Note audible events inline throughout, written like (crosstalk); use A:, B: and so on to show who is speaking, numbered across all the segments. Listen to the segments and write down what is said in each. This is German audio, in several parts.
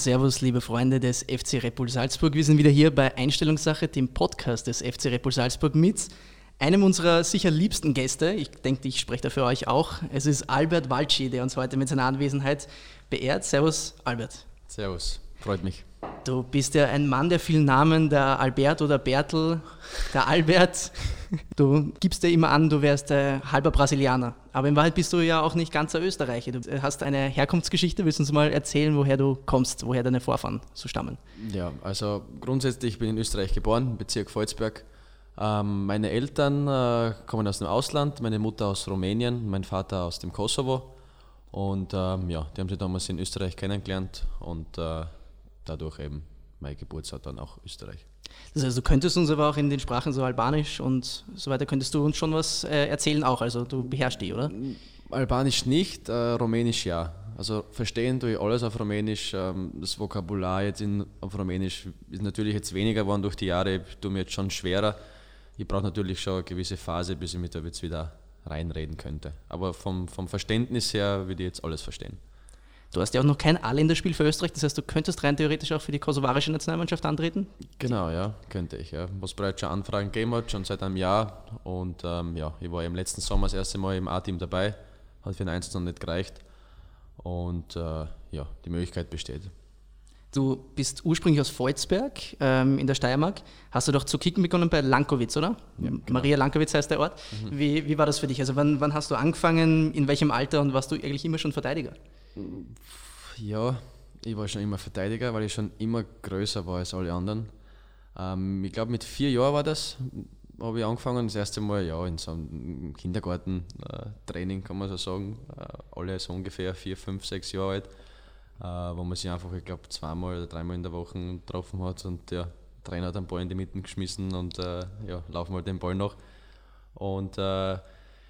A: Servus, liebe Freunde des FC Repul Salzburg. Wir sind wieder hier bei Einstellungssache, dem Podcast des FC Repul Salzburg mit einem unserer sicher liebsten Gäste. Ich denke, ich spreche da für euch auch. Es ist Albert Walci, der uns heute mit seiner Anwesenheit beehrt. Servus, Albert.
B: Servus, freut mich.
A: Du bist ja ein Mann der vielen Namen, der Albert oder Bertel, der Albert. Du gibst dir immer an, du wärst äh, halber Brasilianer. Aber in Wahrheit bist du ja auch nicht ganzer Österreicher. Du hast eine Herkunftsgeschichte. Willst du uns mal erzählen, woher du kommst, woher deine Vorfahren so stammen?
B: Ja, also grundsätzlich bin ich in Österreich geboren, Bezirk Volzberg. Ähm, meine Eltern äh, kommen aus dem Ausland, meine Mutter aus Rumänien, mein Vater aus dem Kosovo. Und ähm, ja, die haben sich damals in Österreich kennengelernt und äh, dadurch eben mein Geburtsort dann auch Österreich.
A: Das heißt, du könntest uns aber auch in den Sprachen so Albanisch und so weiter, könntest du uns schon was äh, erzählen auch, also du beherrschst die, oder?
B: Albanisch nicht, äh, Rumänisch ja. Also verstehen tue ich alles auf Rumänisch. Ähm, das Vokabular jetzt in, auf Rumänisch ist natürlich jetzt weniger geworden durch die Jahre, ich tue mir jetzt schon schwerer. Ich brauche natürlich schon eine gewisse Phase, bis ich mich da jetzt wieder reinreden könnte. Aber vom, vom Verständnis her würde ich jetzt alles verstehen.
A: Du hast ja auch noch kein A-Länderspiel für Österreich, das heißt, du könntest rein theoretisch auch für die kosovarische Nationalmannschaft antreten?
B: Genau, ja, könnte ich. Ja. Was bereits schon Anfragen gegeben hat, schon seit einem Jahr. Und ähm, ja, ich war im letzten Sommer das erste Mal im A-Team dabei, hat für den Einzel noch nicht gereicht. Und äh, ja, die Möglichkeit besteht.
A: Du bist ursprünglich aus Volzberg ähm, in der Steiermark. Hast du doch zu kicken begonnen bei Lankowitz, oder? Ja, genau. Maria Lankowitz heißt der Ort. Mhm. Wie, wie war das für dich? Also wann, wann hast du angefangen, in welchem Alter und warst du eigentlich immer schon Verteidiger?
B: Ja, ich war schon immer Verteidiger, weil ich schon immer größer war als alle anderen. Ähm, ich glaube, mit vier Jahren war das, habe ich angefangen. Das erste Mal ja, in so einem Kindergarten-Training, äh, kann man so sagen. Äh, alle so ungefähr vier, fünf, sechs Jahre alt, äh, wo man sich einfach, ich glaube, zweimal oder dreimal in der Woche getroffen hat. Und der Trainer hat den Ball in die Mitte geschmissen und äh, ja, laufen halt den Ball noch. Und äh,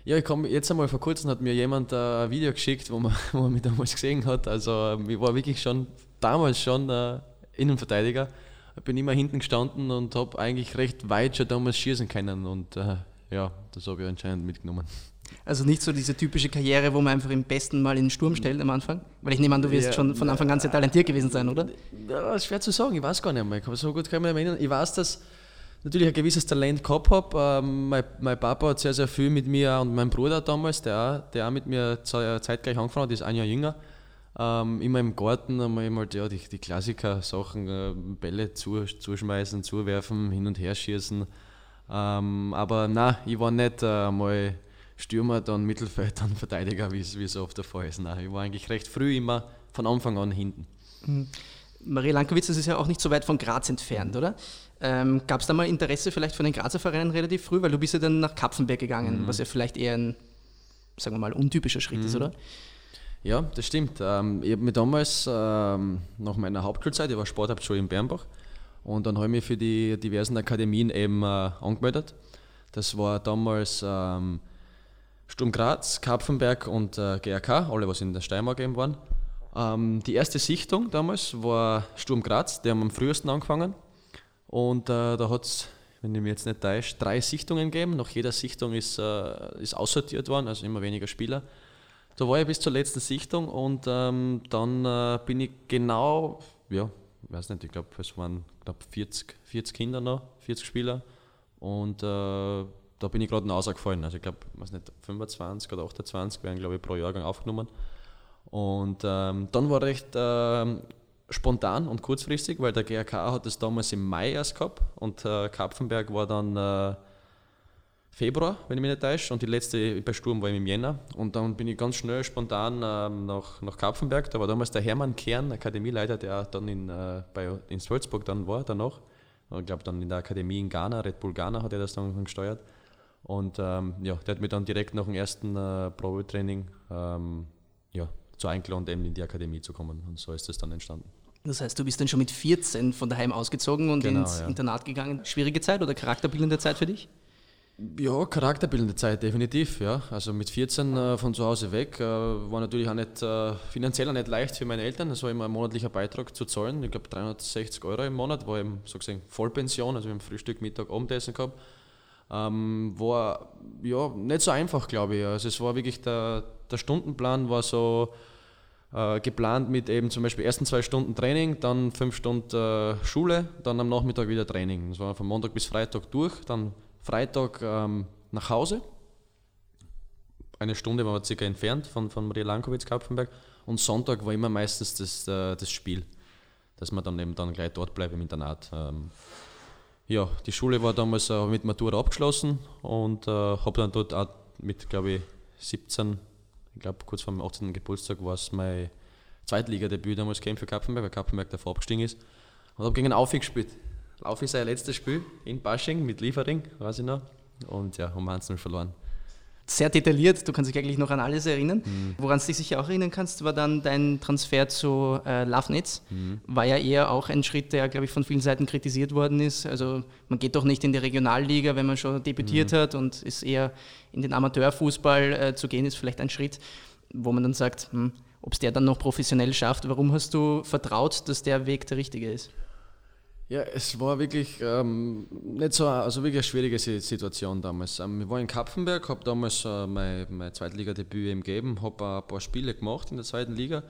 B: ja, ich komme jetzt einmal vor kurzem hat mir jemand äh, ein Video geschickt, wo man, (laughs) wo man mich damals gesehen hat. Also ähm, ich war wirklich schon damals schon äh, Innenverteidiger. Ich bin immer hinten gestanden und habe eigentlich recht weit schon damals schießen können und äh, ja, das habe ich anscheinend mitgenommen.
A: Also nicht so diese typische Karriere, wo man einfach im besten Mal in den Sturm stellt am Anfang? Weil ich nehme an, du wirst ja, schon von Anfang an sehr talentiert gewesen sein, oder?
B: Ja, schwer zu sagen, ich weiß gar nicht mehr. So gut kann ich mich erinnern. Ich weiß, dass natürlich ein gewisses Talent gehabt habe. Ähm, mein, mein, Papa hat sehr, sehr viel mit mir und mein Bruder damals, der, der auch mit mir zeitgleich angefangen hat, ist ein Jahr jünger. Ähm, immer im Garten haben wir ja, die, die Klassiker-Sachen, äh, Bälle zu, zuschmeißen, zuwerfen, hin und her schießen. Ähm, aber nein, ich war nicht äh, mal Stürmer, dann Mittelfeld, (laughs) dann Verteidiger, wie es oft der Fall ist. Nein, ich war eigentlich recht früh immer von Anfang an hinten.
A: Mhm. Maria Lankowitz, das ist ja auch nicht so weit von Graz entfernt, oder? Ähm, Gab es da mal Interesse vielleicht von den Grazer Vereinen relativ früh? Weil du bist ja dann nach Kapfenberg gegangen, mhm. was ja vielleicht eher ein, sagen wir mal, untypischer Schritt mhm. ist, oder?
B: Ja, das stimmt. Ähm, ich habe mich damals ähm, nach meiner Hauptschulzeit, ich war Sporthauptschule in Bernbach, und dann habe ich mich für die diversen Akademien eben äh, angemeldet. Das war damals ähm, Sturm Graz, Kapfenberg und äh, GRK, alle was in der Steiermark eben waren. Ähm, die erste Sichtung damals war Sturm Graz, die haben am frühesten angefangen. Und äh, da hat es, wenn ich mich jetzt nicht täusche, drei Sichtungen gegeben. Nach jeder Sichtung ist, äh, ist aussortiert worden, also immer weniger Spieler. Da war ich bis zur letzten Sichtung und ähm, dann äh, bin ich genau, ja, ich weiß nicht, ich glaube, es waren knapp 40, 40 Kinder noch, 40 Spieler. Und äh, da bin ich gerade noch rausgefallen. Also ich glaube, 25 oder 28 werden, glaube ich, pro Jahrgang aufgenommen. Und ähm, dann war recht ähm, spontan und kurzfristig, weil der GRK hat es damals im Mai erst gehabt und äh, Kapfenberg war dann äh, Februar, wenn ich mich nicht täusche, und die letzte bei Sturm war im Jänner. Und dann bin ich ganz schnell spontan ähm, nach, nach Kapfenberg. Da war damals der Hermann Kern, Akademieleiter, der dann in, äh, bei, in Salzburg dann war, danach. Ich glaube dann in der Akademie in Ghana, Red Bull Ghana hat er das dann gesteuert. Und ähm, ja, der hat mich dann direkt nach dem ersten äh, Probetraining ähm, ja, zu eingeladen, eben in die Akademie zu kommen. Und so ist es dann entstanden.
A: Das heißt, du bist dann schon mit 14 von daheim ausgezogen und genau, ins ja. Internat gegangen. Schwierige Zeit oder charakterbildende Zeit für dich?
B: Ja, charakterbildende Zeit, definitiv. Ja. Also mit 14 äh, von zu Hause weg äh, war natürlich auch nicht äh, finanziell auch nicht leicht für meine Eltern. Es war immer ein monatlicher Beitrag zu zahlen. Ich glaube 360 Euro im Monat, war eben so gesehen Vollpension, also wir haben Frühstück, Mittag, Abendessen gehabt. Ähm, war ja nicht so einfach, glaube ich. Also es war wirklich der, der Stundenplan war so äh, geplant mit eben zum Beispiel ersten zwei Stunden Training, dann fünf Stunden äh, Schule, dann am Nachmittag wieder Training. Das war von Montag bis Freitag durch, dann Freitag ähm, nach Hause. Eine Stunde waren wir circa entfernt von, von Maria Lankowitz, Kapfenberg. Und Sonntag war immer meistens das, äh, das Spiel, dass man dann eben dann gleich dort bleibt im Internat. Ähm, ja, die Schule war damals äh, mit Matura abgeschlossen und äh, habe dann dort auch mit, glaube ich, 17 ich glaube kurz vor meinem 18. Geburtstag war es mein Zweitligadebüt damals für Kapfenberg, weil Kapfenberg davor abgestiegen ist. Und habe gegen Aufi gespielt. Aufi sein letztes Spiel in Basching mit Liefering, weiß ich noch. Und ja, haben 1 verloren
A: sehr detailliert, du kannst dich eigentlich noch an alles erinnern. Mhm. Woran du dich sicher auch erinnern kannst, war dann dein Transfer zu äh, Lafnitz. Mhm. War ja eher auch ein Schritt, der, glaube ich, von vielen Seiten kritisiert worden ist. Also man geht doch nicht in die Regionalliga, wenn man schon debütiert mhm. hat und ist eher in den Amateurfußball äh, zu gehen, ist vielleicht ein Schritt, wo man dann sagt, hm, ob es der dann noch professionell schafft. Warum hast du vertraut, dass der Weg der richtige ist?
B: Ja, es war wirklich ähm, nicht so, also wirklich eine schwierige Situation damals. Ähm, ich war in Kapfenberg, habe damals äh, mein, mein Zweitligadebüt eben gegeben, habe ein paar Spiele gemacht in der zweiten Liga.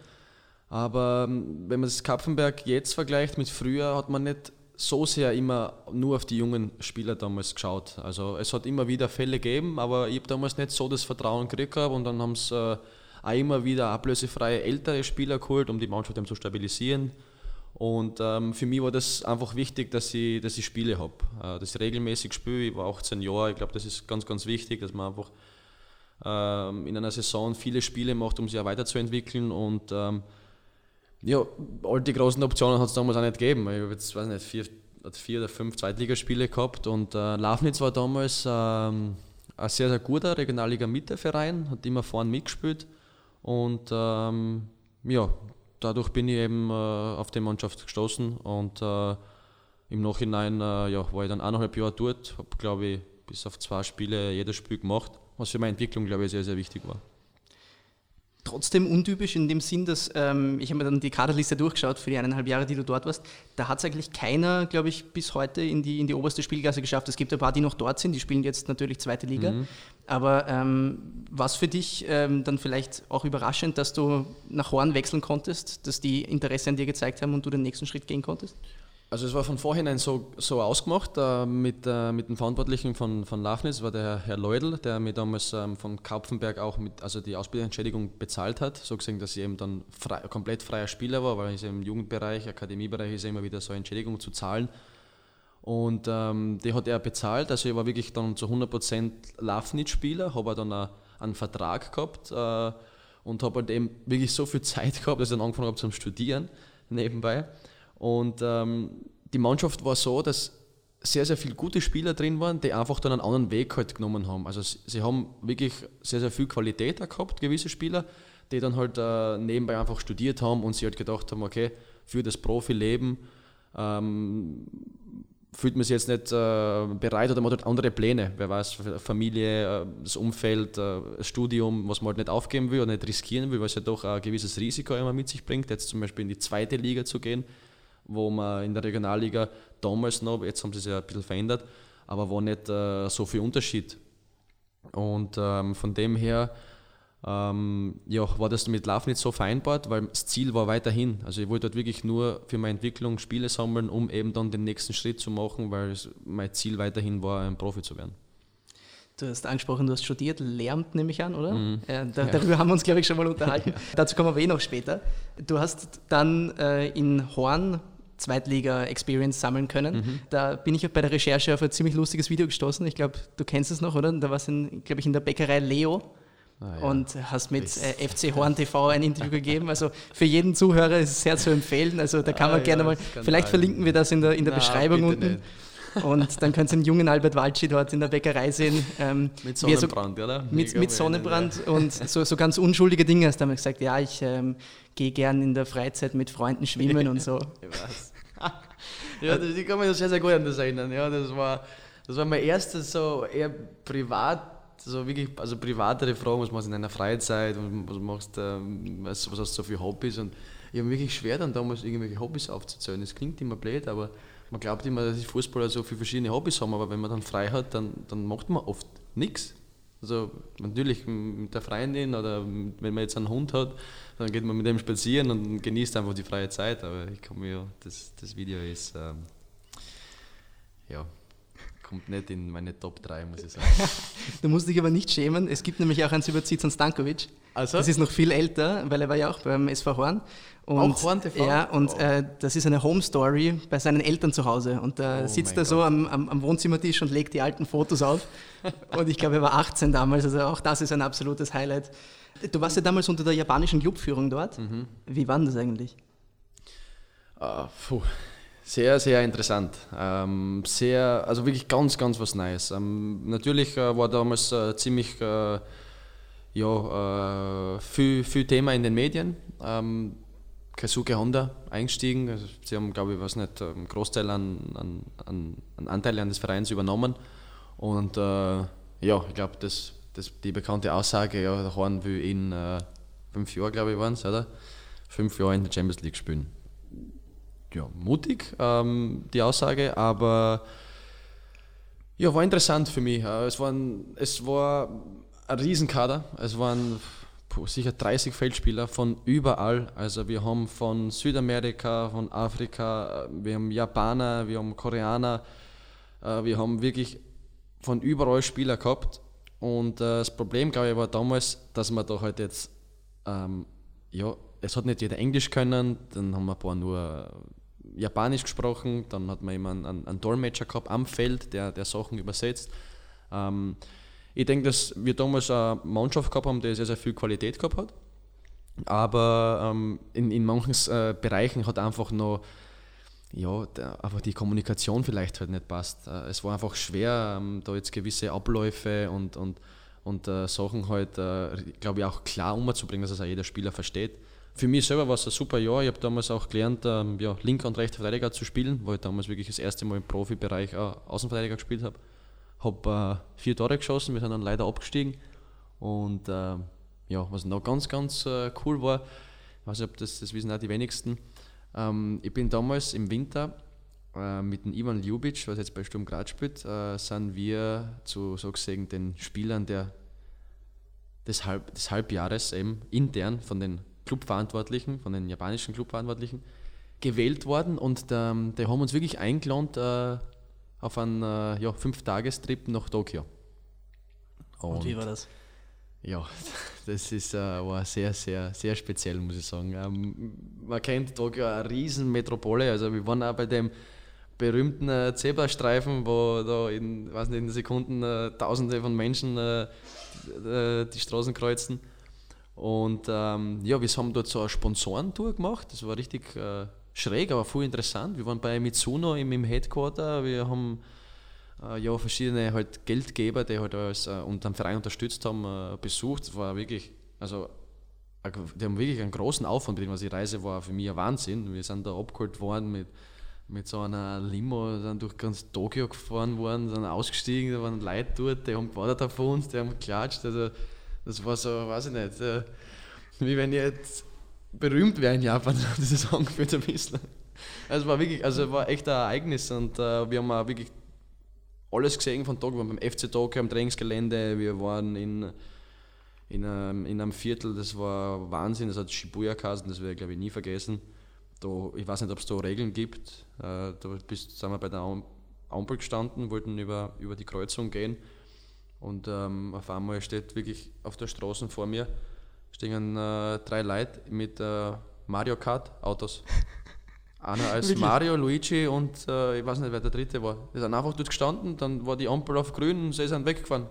B: Aber ähm, wenn man das Kapfenberg jetzt vergleicht mit früher, hat man nicht so sehr immer nur auf die jungen Spieler damals geschaut. Also es hat immer wieder Fälle gegeben, aber ich habe damals nicht so das Vertrauen gekriegt und dann haben es äh, auch immer wieder ablösefreie ältere Spieler geholt, um die Mannschaft zu stabilisieren. Und ähm, für mich war das einfach wichtig, dass ich, dass ich Spiele habe, äh, dass ich regelmäßig spiele. Ich war 18 Jahre, ich glaube, das ist ganz, ganz wichtig, dass man einfach ähm, in einer Saison viele Spiele macht, um sich auch weiterzuentwickeln. Und ähm, ja, all die großen Optionen hat es damals auch nicht gegeben. Ich habe jetzt, weiß nicht, vier, vier oder fünf Zweitligaspiele gehabt und äh, Lafnitz war damals ähm, ein sehr, sehr guter Regionalliga-Mitte-Verein, hat immer vorne mitgespielt. Und ähm, ja, dadurch bin ich eben äh, auf die Mannschaft gestoßen und äh, im Nachhinein äh, ja, war ich dann eineinhalb Jahre dort, habe glaube ich bis auf zwei Spiele jedes Spiel gemacht, was für meine Entwicklung glaube ich sehr, sehr wichtig war
A: trotzdem untypisch in dem Sinn, dass ähm, ich habe mir dann die Kaderliste durchgeschaut für die eineinhalb Jahre, die du dort warst. Da hat es eigentlich keiner, glaube ich, bis heute in die, in die oberste Spielklasse geschafft. Es gibt ein paar, die noch dort sind, die spielen jetzt natürlich zweite Liga. Mhm. Aber ähm, was für dich ähm, dann vielleicht auch überraschend, dass du nach Horn wechseln konntest, dass die Interesse an dir gezeigt haben und du den nächsten Schritt gehen konntest?
B: Also es war von vornherein so, so ausgemacht äh, mit, äh, mit dem Verantwortlichen von, von Lafnitz, war der Herr Leudl, der mir damals ähm, von Kapfenberg auch mit, also die Ausbildungsentschädigung bezahlt hat, so gesehen, dass ich eben dann frei, komplett freier Spieler war, weil ich im Jugendbereich, Akademiebereich ist immer wieder so eine Entschädigung zu zahlen. Und ähm, die hat er bezahlt, also ich war wirklich dann zu 100% Lafnitz-Spieler, habe dann auch einen Vertrag gehabt äh, und habe halt eben wirklich so viel (laughs) Zeit gehabt, dass ich dann angefangen habe zum Studieren nebenbei. Und ähm, die Mannschaft war so, dass sehr, sehr viele gute Spieler drin waren, die einfach dann einen anderen Weg halt genommen haben. Also sie haben wirklich sehr, sehr viel Qualität gehabt, gewisse Spieler, die dann halt äh, nebenbei einfach studiert haben und sie halt gedacht haben, okay, für das Profileben ähm, fühlt man sich jetzt nicht äh, bereit oder man hat halt andere Pläne. Wer weiß, Familie, äh, das Umfeld, äh, das Studium, was man halt nicht aufgeben will oder nicht riskieren will, weil es ja doch ein gewisses Risiko immer mit sich bringt, jetzt zum Beispiel in die zweite Liga zu gehen wo man in der Regionalliga damals noch, jetzt haben sie es ja ein bisschen verändert, aber war nicht äh, so viel Unterschied. Und ähm, von dem her ähm, ja, war das mit Lauf nicht so vereinbart, weil das Ziel war weiterhin. Also ich wollte dort wirklich nur für meine Entwicklung Spiele sammeln, um eben dann den nächsten Schritt zu machen, weil mein Ziel weiterhin war, ein Profi zu werden.
A: Du hast angesprochen, du hast studiert, Lehramt nehme ich an, oder? Mhm. Äh, da, ja. Darüber haben wir uns, glaube ich, schon mal (laughs) unterhalten. Dazu kommen wir eh noch später. Du hast dann äh, in Horn Zweitliga-Experience sammeln können. Mhm. Da bin ich bei der Recherche auf ein ziemlich lustiges Video gestoßen. Ich glaube, du kennst es noch, oder? Da warst du, glaube ich, in der Bäckerei Leo. Ah, ja. Und hast mit äh, FC (laughs) Horn TV ein Interview gegeben. Also für jeden Zuhörer ist es sehr zu empfehlen. Also da kann man ah, gerne ja, mal, vielleicht verlinken wir das in der, in der Na, Beschreibung unten. Nicht. Und dann könnt ihr den jungen Albert Walci dort in der Bäckerei sehen.
B: Ähm, mit Sonnenbrand, so, oder?
A: Mit, mit Sonnenbrand und so, so ganz unschuldige Dinge. Hast du damals gesagt, ja, ich ähm, gehe gern in der Freizeit mit Freunden schwimmen und so. (laughs) ich weiß.
B: Ja, das, ich kann mich sehr, sehr gut an das erinnern. Ja, das, war, das war mein erstes so eher privat, so wirklich, also privatere Fragen, was machst du in deiner Freizeit was machst ähm, was, was hast du so für Hobbys und ich habe wirklich schwer dann damals irgendwelche Hobbys aufzuzählen. Das klingt immer blöd, aber man glaubt immer, dass die Fußballer so viele verschiedene Hobbys haben, aber wenn man dann frei hat, dann, dann macht man oft nichts. Also natürlich mit der Freundin oder wenn man jetzt einen Hund hat, dann geht man mit dem spazieren und genießt einfach die freie Zeit. Aber ich komme mir, das, das Video ist, ähm, ja, kommt nicht in meine Top 3, muss ich sagen. (laughs)
A: du musst dich aber nicht schämen. Es gibt nämlich auch eins über Zizan Stankovic. Also? Das ist noch viel älter, weil er war ja auch beim SV Horn. Und, auch Horn TV? Ja, und oh. äh, das ist eine Home Story bei seinen Eltern zu Hause. Und da oh sitzt er so am, am, am, Wohnzimmertisch und legt die alten Fotos auf. (laughs) und ich glaube, er war 18 damals, also auch das ist ein absolutes Highlight. Du warst ja damals unter der japanischen Clubführung dort. Mhm. Wie war denn das eigentlich?
B: Uh, puh. Sehr, sehr interessant. Ähm, sehr, also wirklich ganz, ganz was Neues. Ähm, natürlich äh, war damals äh, ziemlich äh, ja, äh, viel, viel Thema in den Medien. Ähm, Kazuke Honda eingestiegen. Also sie haben, glaube ich, was nicht, einen Großteil an, an, an, an Anteile an des Vereins übernommen. Und äh, ja, ich glaube, das, das, die bekannte Aussage, ja, der Horn will in äh, fünf Jahren, glaube ich, waren es, oder? Fünf Jahre in der Champions League spielen ja, mutig, ähm, die Aussage, aber ja, war interessant für mich. Äh, es, waren, es war ein Riesenkader. Es waren sicher 30 Feldspieler von überall. Also wir haben von Südamerika, von Afrika, äh, wir haben Japaner, wir haben Koreaner, äh, wir haben wirklich von überall Spieler gehabt. Und das Problem, glaube ich, war damals, dass man da halt jetzt, ähm, ja, es hat nicht jeder Englisch können, dann haben wir ein paar nur Japanisch gesprochen, dann hat man immer einen, einen Dolmetscher gehabt am Feld, der, der Sachen übersetzt. Ähm, ich denke, dass wir damals eine Mannschaft gehabt haben, die sehr, sehr viel Qualität gehabt hat. Aber ähm, in, in manchen äh, Bereichen hat einfach noch ja, der, einfach die Kommunikation vielleicht halt nicht passt. Äh, es war einfach schwer, ähm, da jetzt gewisse Abläufe und, und, und äh, Sachen halt, äh, glaube ich, auch klar umzubringen, dass es auch jeder Spieler versteht für mich selber war es ein super Jahr. Ich habe damals auch gelernt, ähm, ja, linker und rechter Verteidiger zu spielen, weil ich damals wirklich das erste Mal im Profibereich äh, Außenverteidiger gespielt habe. Habe äh, vier Tore geschossen, wir sind dann leider abgestiegen. Und äh, ja, was noch ganz, ganz äh, cool war, ich weiß nicht, ob das, das wissen auch die wenigsten, ähm, ich bin damals im Winter äh, mit dem Ivan Ljubic, was jetzt bei Sturm Graz spielt, äh, sind wir zu so gesehen den Spielern der, des, Halb, des Halbjahres eben intern von den Clubverantwortlichen, von den japanischen Clubverantwortlichen, gewählt worden und ähm, die haben uns wirklich eingeladen äh, auf einen äh, ja, Fünf-Tagestrip nach Tokio.
A: Und, und, wie war das?
B: Ja, (laughs) das ist, äh, war sehr, sehr, sehr speziell, muss ich sagen. Ähm, man kennt Tokio eine riesen Metropole, also wir waren auch bei dem berühmten äh, Zebrastreifen, wo da in, weiß nicht, in Sekunden äh, Tausende von Menschen äh, äh, die Straßen kreuzen. Und ähm, ja, wir haben dort so eine Sponsorentour gemacht. Das war richtig äh, schräg, aber voll interessant. Wir waren bei Mitsuno im, im Headquarter. Wir haben äh, ja verschiedene halt Geldgeber, die halt als, äh, und den Verein unterstützt haben, äh, besucht. Das war wirklich, also die haben wirklich einen großen Aufwand betrieben. Also die Reise war für mich ein Wahnsinn. Wir sind da abgeholt worden mit, mit so einer Limo, sind durch ganz Tokio gefahren worden, sind ausgestiegen, da waren Leute dort, die haben gewartet auf uns, die haben geklatscht. Also das war so, weiß ich nicht, äh, wie wenn ich jetzt berühmt wäre in Japan, (laughs) das ist angefühlt ein bisschen. Also war wirklich, also war echt ein Ereignis und äh, wir haben auch wirklich alles gesehen von Tokio. Wir waren beim FC Tokio am Trainingsgelände, wir waren in, in, einem, in einem Viertel, das war Wahnsinn, das hat Shibuya geheißen, das werde ich glaube ich nie vergessen. Da, ich weiß nicht, ob es da Regeln gibt. Äh, da bist, sind wir bei der Ampel gestanden, wollten über, über die Kreuzung gehen und ähm, auf einmal steht wirklich auf der Straße vor mir stehen äh, drei Leute mit äh, Mario Kart Autos. (laughs) Einer als Mario, Luigi und äh, ich weiß nicht, wer der dritte war. Die sind einfach dort gestanden, dann war die Ampel auf grün und sie sind weggefahren.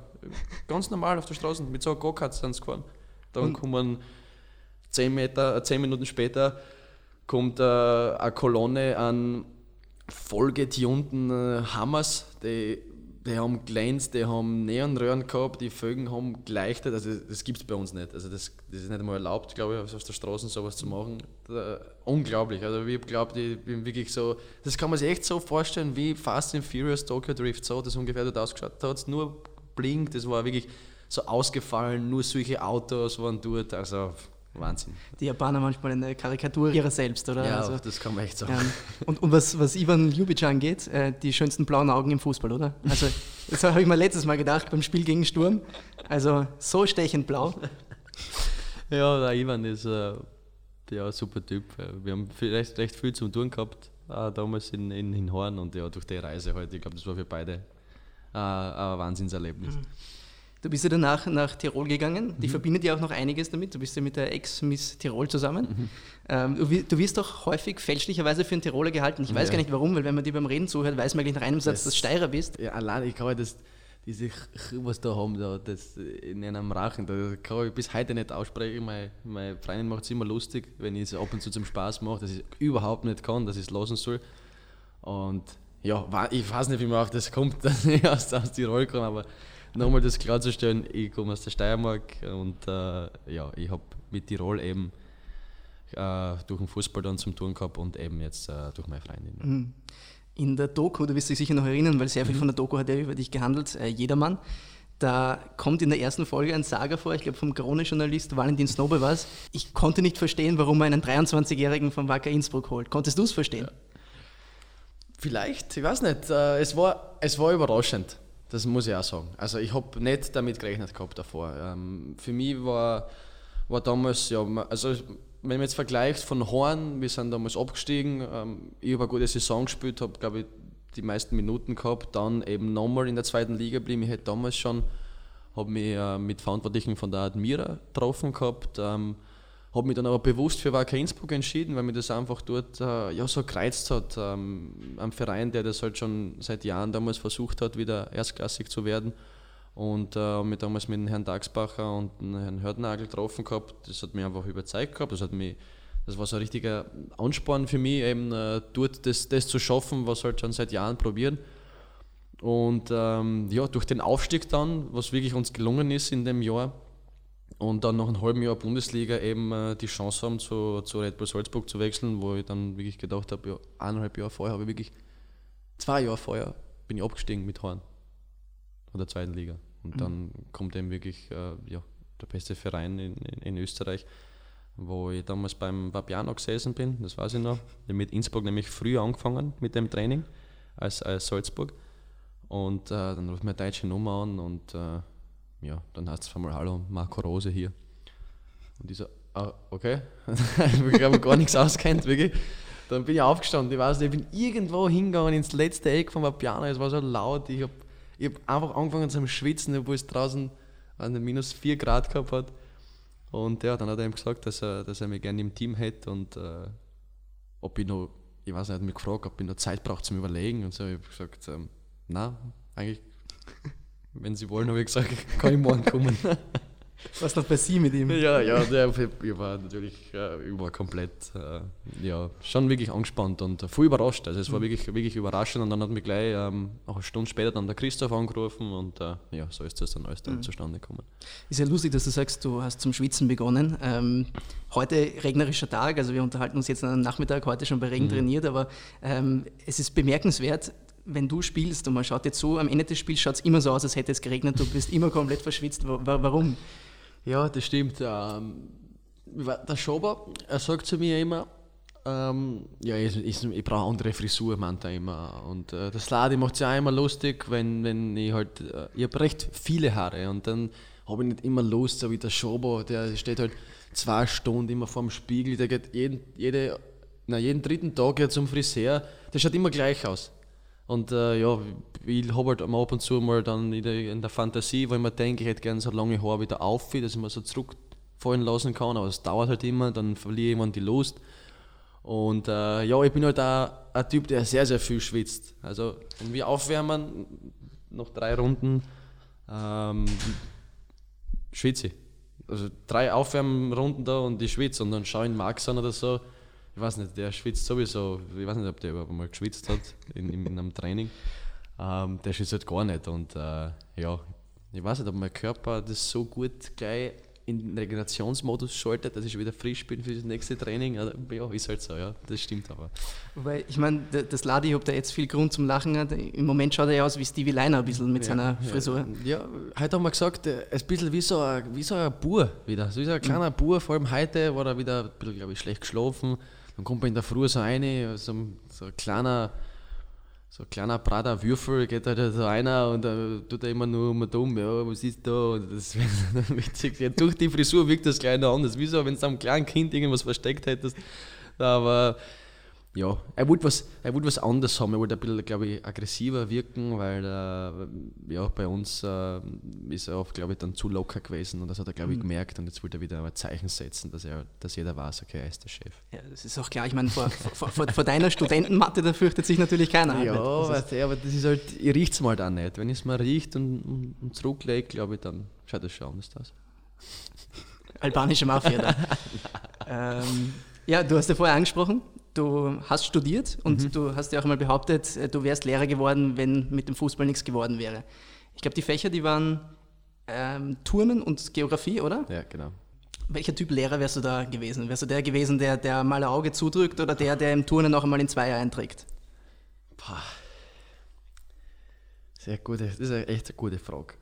B: Ganz normal auf der Straße, mit so einem Go-Kart sind sie gefahren. Dann und? kommen zehn, Meter, äh, zehn Minuten später kommt äh, eine Kolonne an vollgetunten äh, Hammers, die die haben glänzt, die haben Neonröhren gehabt, die Vögel haben geleuchtet. Also das gibt es bei uns nicht. Also das, das ist nicht einmal erlaubt, glaube ich, auf der Straße sowas zu machen. Da, unglaublich. Also ich glaube, ich bin wirklich so, das kann man sich echt so vorstellen, wie Fast and Furious Tokyo Drift, so das ungefähr dort ausgeschaut. Hat nur blinkt, das war wirklich so ausgefallen, nur solche Autos waren dort. Also Wahnsinn.
A: Die Japaner manchmal eine Karikatur ihrer selbst, oder?
B: Ja, also, das kann man echt sagen.
A: Ähm, und, und was, was Ivan Ljubic angeht, äh, die schönsten blauen Augen im Fußball, oder? Also, das habe ich mir letztes Mal gedacht beim Spiel gegen Sturm. Also, so stechend blau.
B: ja, der Ivan ist äh, ja, ein super Typ. Wir haben recht, recht viel zu tun gehabt, äh, damals in, in, in Horn und ja, durch die Reise heute. Halt, ich glaube, das war für beide äh, ein Wahnsinnserlebnis. Mhm.
A: Du bist ja danach nach Tirol gegangen. Die mhm. verbindet ja auch noch einiges damit. Du bist ja mit der Ex-Miss Tirol zusammen. Mhm. Ähm, du, wirst doch häufig fälschlicherweise für einen Tiroler gehalten. Ich weiß ja. gar nicht warum, weil wenn man dir beim Reden zuhört, weiß man gleich nach einem Satz, das, dass du Steirer bist.
B: Ja, allein, ich kann das, diese was da haben, da, das in einem Rachen, da kann ich bis heute nicht aussprechen. Meine, meine Freundin macht es immer lustig, wenn ich es ab und zu zum Spaß mache, dass ich überhaupt nicht kann, dass ich es lassen soll. Und ja, ich weiß nicht, wie man auch das kommt, (laughs) dass ich aus, aus Tirol komme, aber nochmal das klarzustellen, ich komme aus der Steiermark und äh, ja, ich habe mit Tirol eben äh, durch den Fußball dann zum Tun gehabt und eben jetzt äh, durch meine Freundin. Mhm.
A: In der Doku, du wirst dich sicher noch erinnern, weil sehr viel mhm. von der Doku hat ja über dich gehandelt, äh, Jedermann. Da kommt in der ersten Folge ein Saga vor, ich glaube vom Krone-Journalist Valentin Snobe war es. Ich konnte nicht verstehen, warum man einen 23-Jährigen vom Wacker Innsbruck holt. Konntest du es verstehen? Ja.
B: Vielleicht, ich weiß nicht. Äh, es war, es war überraschend. Das muss ich auch sagen. Also ich habe nicht damit gerechnet gehabt davor. Ähm, für mich war, war damals, ja, also wenn man jetzt vergleicht von Horn, wir sind damals abgestiegen, ähm, ich habe eine gute Saison gespielt, habe glaube ich die meisten Minuten gehabt, dann eben nochmal in der zweiten Liga geblieben. Ich hätte damals schon, habe mich äh, mit Verantwortlichen von der Admira getroffen gehabt, ähm, habe mich dann aber bewusst für Wacker Innsbruck entschieden, weil mir das einfach dort äh, ja, so gereizt hat. Ähm, ein Verein, der das halt schon seit Jahren damals versucht hat, wieder erstklassig zu werden. Und äh, mich damals mit dem Herrn Dagsbacher und dem Herrn Hördnagel getroffen gehabt. Das hat mich einfach überzeugt gehabt. Das, hat mich, das war so ein richtiger Ansporn für mich, eben äh, dort das, das zu schaffen, was halt schon seit Jahren probieren. Und ähm, ja, durch den Aufstieg dann, was wirklich uns gelungen ist in dem Jahr, und dann nach einem halben Jahr Bundesliga eben äh, die Chance haben, zu, zu Red Bull Salzburg zu wechseln, wo ich dann wirklich gedacht habe, ja, eineinhalb Jahre vorher habe ich wirklich, zwei Jahre vorher bin ich abgestiegen mit Horn von der zweiten Liga. Und mhm. dann kommt eben wirklich äh, ja, der beste Verein in, in, in, Österreich, wo ich damals beim Vapiano gesessen bin, das weiß ich noch. Mit Innsbruck nämlich früh angefangen mit dem Training als, als Salzburg. Und äh, dann ruft mir eine deutsche Nummer an und äh, ja, dann heißt es einmal Hallo, Marco Rose hier. Und ich so, ah, okay, (laughs) ich habe gar nichts auskennt, wirklich. Dann bin ich aufgestanden, ich weiß nicht, ich bin irgendwo hingegangen ins letzte Eck vom Piano, es war so laut, ich habe ich hab einfach angefangen zu schwitzen, obwohl es draußen eine minus 4 Grad gehabt hat. Und ja, dann hat er ihm gesagt, dass er, dass er mich gerne im Team hätte und äh, ob ich noch, ich weiß nicht, hat mich gefragt, ob ich noch Zeit brauche zum Überlegen und so. Ich habe gesagt, ähm, nein, eigentlich wenn Sie wollen, habe ich gesagt, (laughs) kann ich morgen kommen. (laughs)
A: Was noch bei Sie mit ihm?
B: Ja, ja, der, ich war natürlich äh, ich war komplett, äh, ja, schon wirklich angespannt und voll überrascht. Also es war mhm. wirklich, wirklich überraschend und dann hat mich gleich ähm, auch eine Stunde später dann der Christoph angerufen und äh, ja, so ist das dann alles dann mhm. zustande gekommen.
A: Ist ja lustig, dass du sagst, du hast zum Schwitzen begonnen. Ähm, heute regnerischer Tag, also wir unterhalten uns jetzt am Nachmittag, heute schon bei Regen mhm. trainiert, aber ähm, es ist bemerkenswert, wenn du spielst und man schaut jetzt so, am Ende des Spiels schaut es immer so aus, als hätte es geregnet, du bist immer komplett verschwitzt. Warum?
B: Ja, das stimmt. Ähm, der Schober, er sagt zu mir immer, ähm, ja, ich, ich, ich brauche andere Frisur, meint er immer. Und äh, das Ladi macht es ja immer lustig, wenn, wenn ich halt, äh, ich habe recht viele Haare und dann habe ich nicht immer Lust, so wie der Schober, der steht halt zwei Stunden immer vorm Spiegel, der geht jeden, jede, na, jeden dritten Tag zum Friseur, der schaut immer gleich aus. Und äh, ja, ich habe halt ab und zu mal dann in der, in der Fantasie, wo ich mir denke, ich hätte gerne so lange Haare wieder auf, dass ich mir so zurückfallen lassen kann, aber es dauert halt immer, dann verliere ich irgendwann die Lust. Und äh, ja, ich bin halt auch ein Typ, der sehr, sehr viel schwitzt. Also, wenn wir aufwärmen, noch drei Runden, ähm, schwitze ich. Also drei Aufwärmrunden da und ich schwitze und dann schaue ich Max an oder so ich weiß nicht, der schwitzt sowieso, ich weiß nicht, ob der überhaupt mal geschwitzt hat in, in, in einem Training. Ähm, der schwitzt halt gar nicht und äh, ja, ich weiß nicht, ob mein Körper das so gut gleich in den Regenerationsmodus schaltet, dass ich schon wieder frisch bin für das nächste Training. Also, ja, ist halt so, ja, das stimmt aber.
A: Wobei, ich meine, das Ladi, ob da jetzt viel Grund zum Lachen hat, im Moment schaut er ja aus wie Stevie Leiner ein bisschen mit ja, seiner Frisur.
B: Ja, heute haben wir gesagt, er ist ein bisschen wie so ein, wie so ein Bur wieder, so wie so ein kleiner mhm. Bur, vor allem heute war er wieder ein bisschen, glaube ich, schlecht geschlafen, dann kommt man in der Früh so rein, so, so ein kleiner so ein kleiner Prater Würfel geht halt so einer und da tut er immer nur immer dumm, ja, was ist da? Und das (laughs) wäre witzig. Ja, durch die Frisur wirkt das noch anders. Wieso, wenn du einem kleinen Kind irgendwas versteckt hättest. Aber ja, er wollte was, er wollte was anderes haben. Er wollte ein bisschen, glaube ich, aggressiver wirken, weil äh, ja, bei uns äh, ist er oft, glaube ich, dann zu locker gewesen und das hat er, glaube ich, mhm. gemerkt und jetzt wollte er wieder ein Zeichen setzen, dass, er, dass jeder weiß, okay, er ist der Chef.
A: Ja, das ist auch klar. Ich meine, vor, vor, vor, vor deiner Studentenmatte, da fürchtet sich natürlich keiner.
B: Ja, das aber das ist halt, ich rieche es mal auch nicht. Wenn ich es mal riecht und, und, und zurücklege, glaube ich, dann schaut das schon anders aus.
A: Albanische Mafia da. (laughs) ähm, ja, du hast ja vorher angesprochen, du hast studiert und mhm. du hast ja auch mal behauptet, äh, du wärst Lehrer geworden, wenn mit dem Fußball nichts geworden wäre. Ich glaube, die Fächer, die waren ähm, Turnen und Geografie, oder?
B: Ja, genau.
A: Welcher Typ Lehrer wärst du da gewesen? Wärst du der gewesen, der, der mal ein Auge zudrückt oder der, der im Turnen auch einmal in Zweier einträgt?
B: Boah. Sehr gute, das ist eine echt eine gute Frage.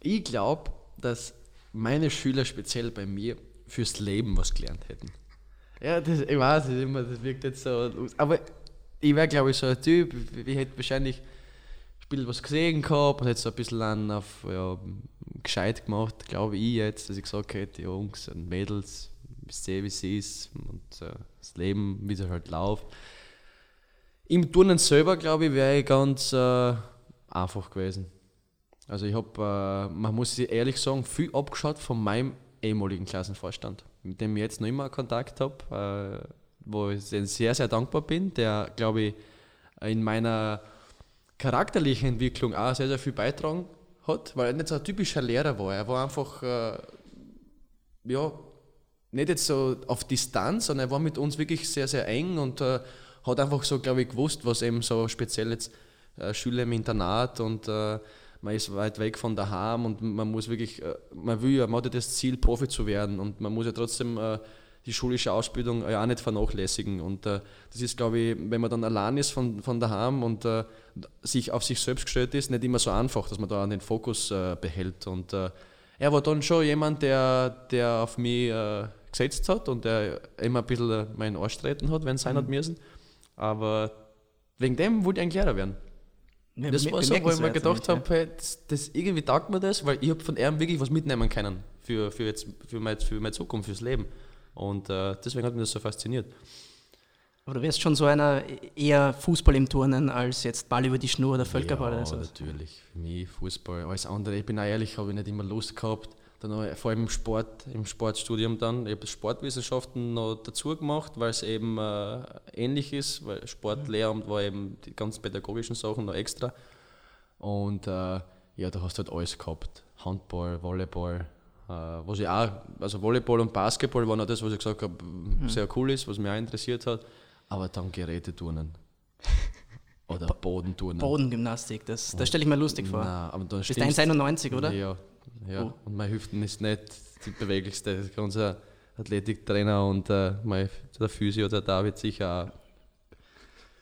B: Ich glaube, dass meine Schüler speziell bei mir fürs Leben was gelernt hätten. Ja, das, ich weiß es immer, das wirkt jetzt so. Aber ich wäre, glaube ich, so ein Typ, ich hätte wahrscheinlich ein bisschen was gesehen gehabt und hätte so ein bisschen auf ja, gescheit gemacht, glaube ich jetzt, dass ich gesagt hätte, Jungs und Mädels, ich sehe, wie es ist und äh, das Leben, wie es halt läuft. Im Turnen selber, glaube ich, wäre ich ganz äh, einfach gewesen. Also ich habe, äh, man muss ehrlich sagen, viel abgeschaut von meinem ehemaligen Klassenvorstand mit dem ich jetzt noch immer Kontakt habe, äh, wo ich sehr, sehr dankbar bin, der, glaube ich, in meiner charakterlichen Entwicklung auch sehr, sehr viel beitragen hat, weil er nicht so ein typischer Lehrer war. Er war einfach, äh, ja, nicht jetzt so auf Distanz, sondern er war mit uns wirklich sehr, sehr eng und äh, hat einfach so, glaube ich, gewusst, was eben so speziell jetzt äh, Schüler im Internat und äh, man ist weit weg von daheim und man muss wirklich, äh, man will ja, man hat ja das Ziel, Profi zu werden und man muss ja trotzdem äh, die schulische Ausbildung ja auch nicht vernachlässigen. Und äh, das ist, glaube ich, wenn man dann allein ist von, von daheim und äh, sich auf sich selbst gestellt ist, nicht immer so einfach, dass man da den Fokus äh, behält. Und äh, er war dann schon jemand, der, der auf mich gesetzt hat und der immer ein bisschen meinen Arsch treten hat, wenn es sein mhm. hat müssen. Aber wegen dem wollte ich ein Lehrer werden. Ja, das war so, wo ich mir gedacht habe, hey, das, das, irgendwie taugt mir das, weil ich habe von ihm wirklich was mitnehmen können für, für, jetzt, für, meine, für meine Zukunft, fürs Leben. Und äh, deswegen hat mich das so fasziniert.
A: Aber du wärst schon so einer eher Fußball im Turnen als jetzt Ball über die Schnur oder Völkerball
B: ja,
A: oder so.
B: natürlich. Für mich Fußball. Alles andere, ich bin auch ehrlich, habe ich nicht immer Lust gehabt. Dann vor allem im Sport, im Sportstudium dann. Ich habe Sportwissenschaften noch dazu gemacht, weil es eben äh, ähnlich ist, weil Sportlehramt war eben die ganz pädagogischen Sachen noch extra. Und äh, ja, da hast du halt alles gehabt. Handball, Volleyball, äh, was ich auch, also Volleyball und Basketball waren auch das, was ich gesagt habe, mhm. sehr cool ist, was mich auch interessiert hat. Aber dann Geräteturnen. Oder Bodenturnen.
A: Bodengymnastik, das, das stelle ich mir lustig vor.
B: Nein, aber da
A: Bist 1,91, oder?
B: Ja, ja. Oh. und meine Hüften ist nicht die beweglichste. Unser Athletiktrainer und äh, mein, der Physio, der David, sicher auch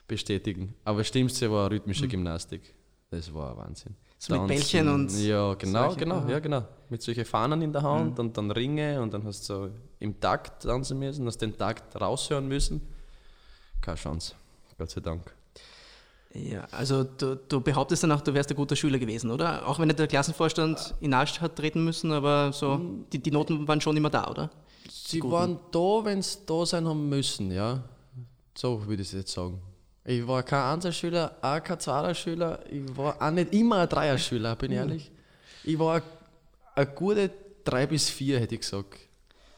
B: bestätigen. Aber Stimmste war rhythmische mhm. Gymnastik. Das war Wahnsinn.
A: So mit Bällchen und.
B: Ja, genau, solche, genau, ja, genau. Mit solchen Fahnen in der Hand mhm. und dann Ringe und dann hast du so im Takt tanzen müssen, hast den Takt raushören müssen. Keine Chance. Gott sei Dank.
A: Ja, also du, du, behauptest danach, du wärst ein guter Schüler gewesen, oder? Auch wenn der Klassenvorstand in Arsch hat treten müssen, aber so, hm. die, die Noten waren schon immer da, oder?
B: Sie waren da, wenn sie da sein haben müssen, ja. So würde ich es jetzt sagen. Ich war kein Einserschüler, auch kein Zweierschüler, ich war auch nicht immer ein Dreierschüler, bin ich hm. ehrlich. Ich war ein gute drei bis vier, hätte ich gesagt.